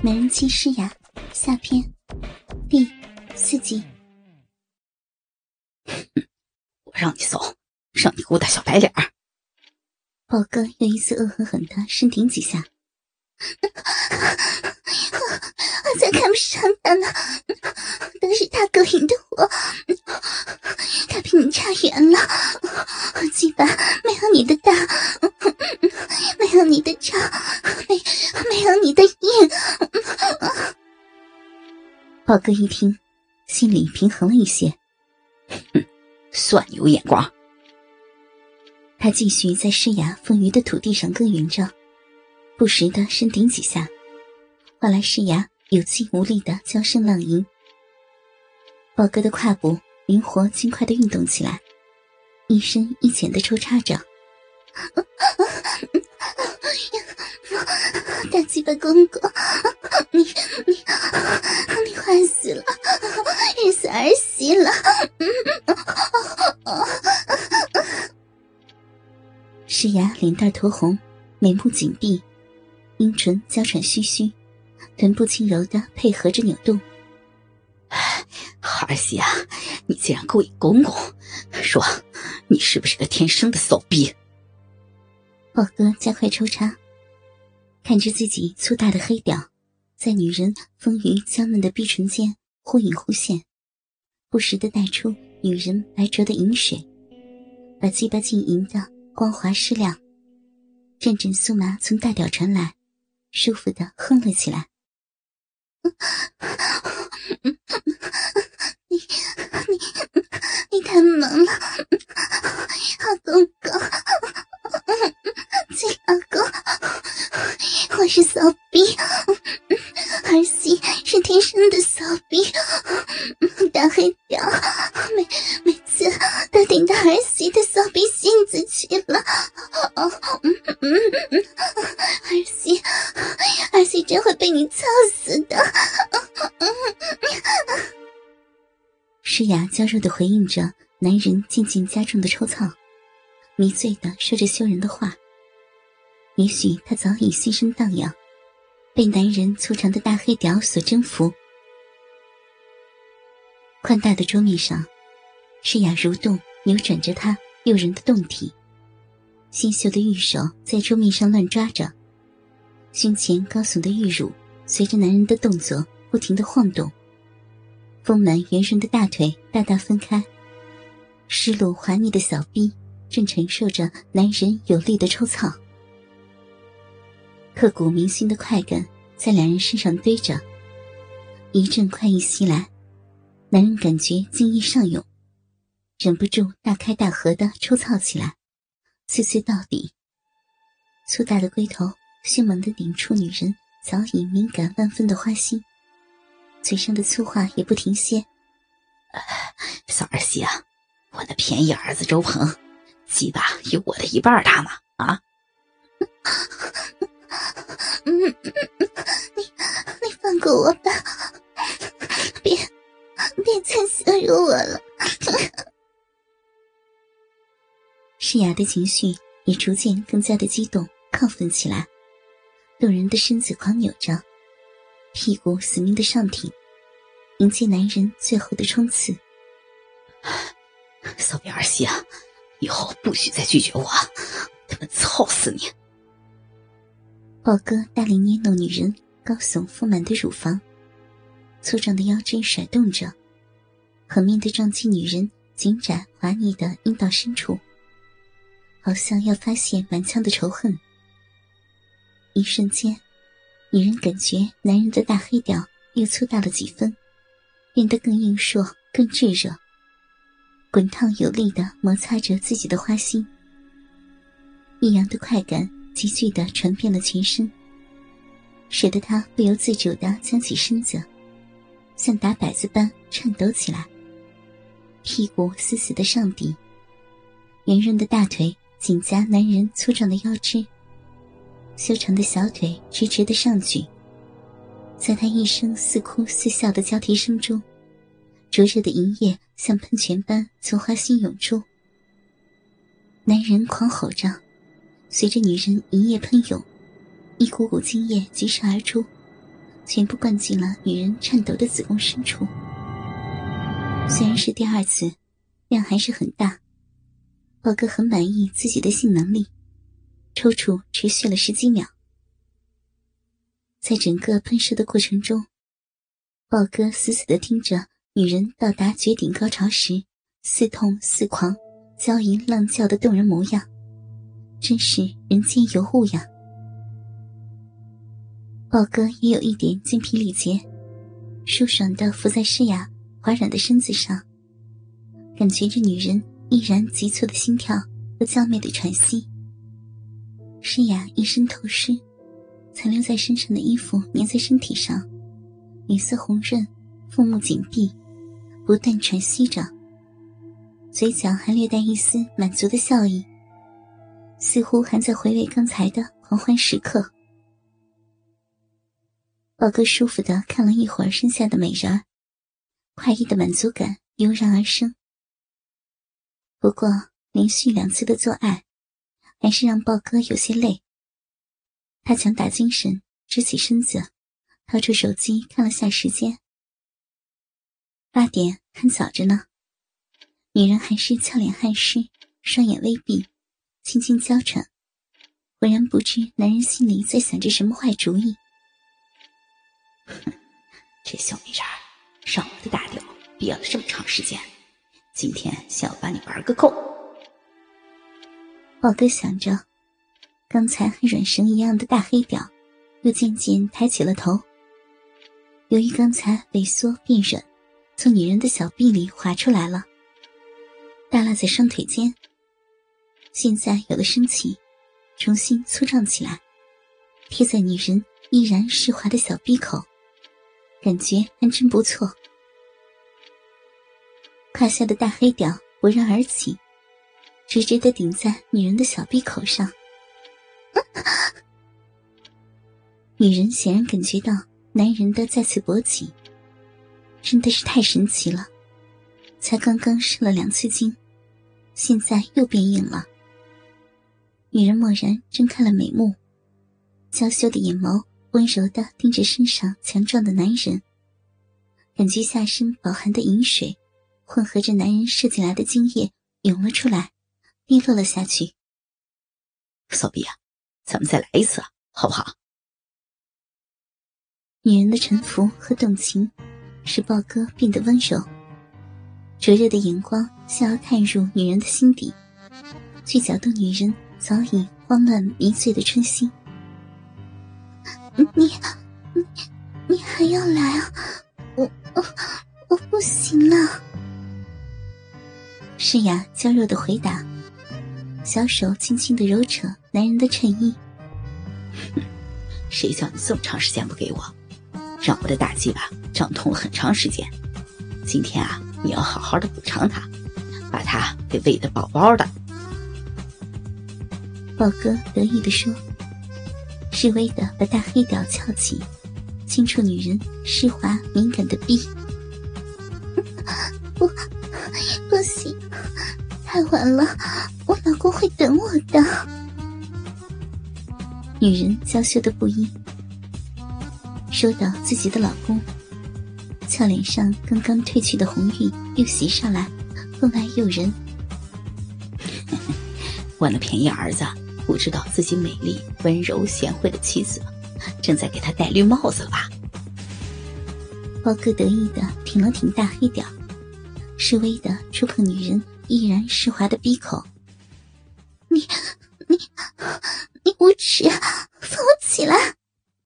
美人妻诗雅下篇第四集。我让你走，让你给我打小白脸儿。宝哥又一次恶狠狠的深顶几下，我才看不上他呢，都是他勾引的我，他比你差远了，我鸡巴宝哥一听，心里平衡了一些，哼，算有眼光。他继续在施崖丰腴的土地上耕耘着，不时的深顶几下，换来施崖有气无力的娇声浪吟。宝哥的胯部灵活轻快的运动起来，一深一浅的抽插着。大鸡巴公公，你你你坏死了，日死儿媳了。施雅脸蛋酡红，眉目紧闭，阴唇娇喘吁吁，臀部轻柔的配合着扭动。儿媳啊，你竟然勾引公公，说你是不是个天生的骚逼？宝哥加快抽插，看着自己粗大的黑屌，在女人丰腴娇嫩的碧唇间忽隐忽现，不时的带出女人白灼的饮水，把鸡巴浸淫的。光滑湿亮，阵阵酥麻从大屌传来，舒服的哼了起来。你你你太猛了，好公公，亲老公，我是骚逼，儿媳是天生的骚逼，大黑屌，每每次都顶到儿媳的骚逼性子去了。哦，嗯嗯嗯儿媳，儿媳真会被你操死的。诗雅娇弱的回应着男人渐渐加重的抽操，迷醉的说着羞人的话。也许她早已心生荡漾，被男人粗长的大黑屌所征服。宽大的桌面上，诗雅蠕动扭转着她诱人的胴体，纤秀的玉手在桌面上乱抓着，胸前高耸的玉乳随着男人的动作不停的晃动。丰满圆润的大腿大大分开，湿漉滑腻的小臂正承受着男人有力的抽操，刻骨铭心的快感在两人身上堆着，一阵快意袭来，男人感觉精液上涌，忍不住大开大合的抽操起来，碎碎到底。粗大的龟头迅猛的顶出女人早已敏感万分的花心。嘴上的粗话也不停歇。小儿媳啊，我的便宜儿子周鹏，鸡巴有我的一半大吗？啊！诗雅的情绪也逐渐更加的激动、亢奋起来，动人的身子狂扭着。屁股死命的上挺，迎接男人最后的冲刺。骚逼儿媳啊，以后不许再拒绝我，他们操死你！宝哥大力捏弄女人高耸丰满的乳房，粗壮的腰肢甩动着，狠命的撞击女人紧窄滑腻的阴道深处，好像要发泄满腔的仇恨。一瞬间。女人感觉男人的大黑屌又粗大了几分，变得更硬硕、更炙热，滚烫有力的摩擦着自己的花心。异样的快感急剧的传遍了全身，使得她不由自主的将起身子，像打摆子般颤抖起来。屁股死死的上抵，圆润的大腿紧夹男人粗壮的腰肢。修长的小腿直直的上举，在他一声似哭似笑的交替声中，灼热的银液像喷泉般从花心涌出。男人狂吼着，随着女人银液喷涌，一股股精液急射而出，全部灌进了女人颤抖的子宫深处。虽然是第二次，量还是很大。豹哥很满意自己的性能力，抽搐持续了十几秒。在整个喷射的过程中，豹哥死死的听着女人到达绝顶高潮时似痛似狂、娇吟浪叫的动人模样，真是人间尤物呀！豹哥也有一点精疲力竭，舒爽的伏在诗雅滑软的身子上，感觉着女人依然急促的心跳和娇媚的喘息。诗雅一身透湿，残留在身上的衣服粘在身体上，脸色红润，腹目紧闭，不断喘息着，嘴角还略带一丝满足的笑意，似乎还在回味刚才的狂欢时刻。宝哥舒服的看了一会儿身下的美人儿，快意的满足感油然而生。不过连续两次的做爱，还是让豹哥有些累。他强打精神，直起身子，掏出手机看了下时间，八点还早着呢。女人还是俏脸汗湿，双眼微闭，轻轻娇喘，浑然不知男人心里在想着什么坏主意。哼，这小美人上我的大吊憋了这么长时间，今天想要把你玩个够。宝哥想着，刚才还软绳一样的大黑屌，又渐渐抬起了头。由于刚才萎缩变软，从女人的小臂里滑出来了，耷拉在双腿间。现在有了生气，重新粗壮起来，贴在女人依然湿滑的小臂口。感觉还真不错，胯下的大黑屌勃然而起，直直的顶在女人的小臂口上。女人显然感觉到男人的再次勃起，真的是太神奇了。才刚刚射了两次精，现在又变硬了。女人蓦然睁开了美目，娇羞的眼眸。温柔的盯着身上强壮的男人，感觉下身饱含的饮水，混合着男人射进来的精液涌了出来，滴落了下去。骚逼啊，咱们再来一次，好不好？女人的沉浮和动情，使豹哥变得温柔，灼热的眼光想要探入女人的心底，去搅动女人早已慌乱迷醉的春心。你你你还要来啊？我我我不行了。诗雅娇弱的回答，小手轻轻的揉扯男人的衬衣。谁叫你这么长时间不给我，让我的大鸡巴胀痛了很长时间。今天啊，你要好好的补偿他，把他给喂得饱饱的。宝哥得意的说。示威的把大黑屌翘起，轻触女人湿滑敏感的臂。不，太晚了，我老公会等我的。女人娇羞的不已，说到自己的老公，俏脸上刚刚褪去的红晕又袭上来，分外诱人。为了便宜儿子。不知道自己美丽、温柔、贤惠的妻子，正在给他戴绿帽子了吧？包哥得意的挺了挺大黑屌，示威的触碰女人依然湿滑的闭口，你你你无耻，放我起来。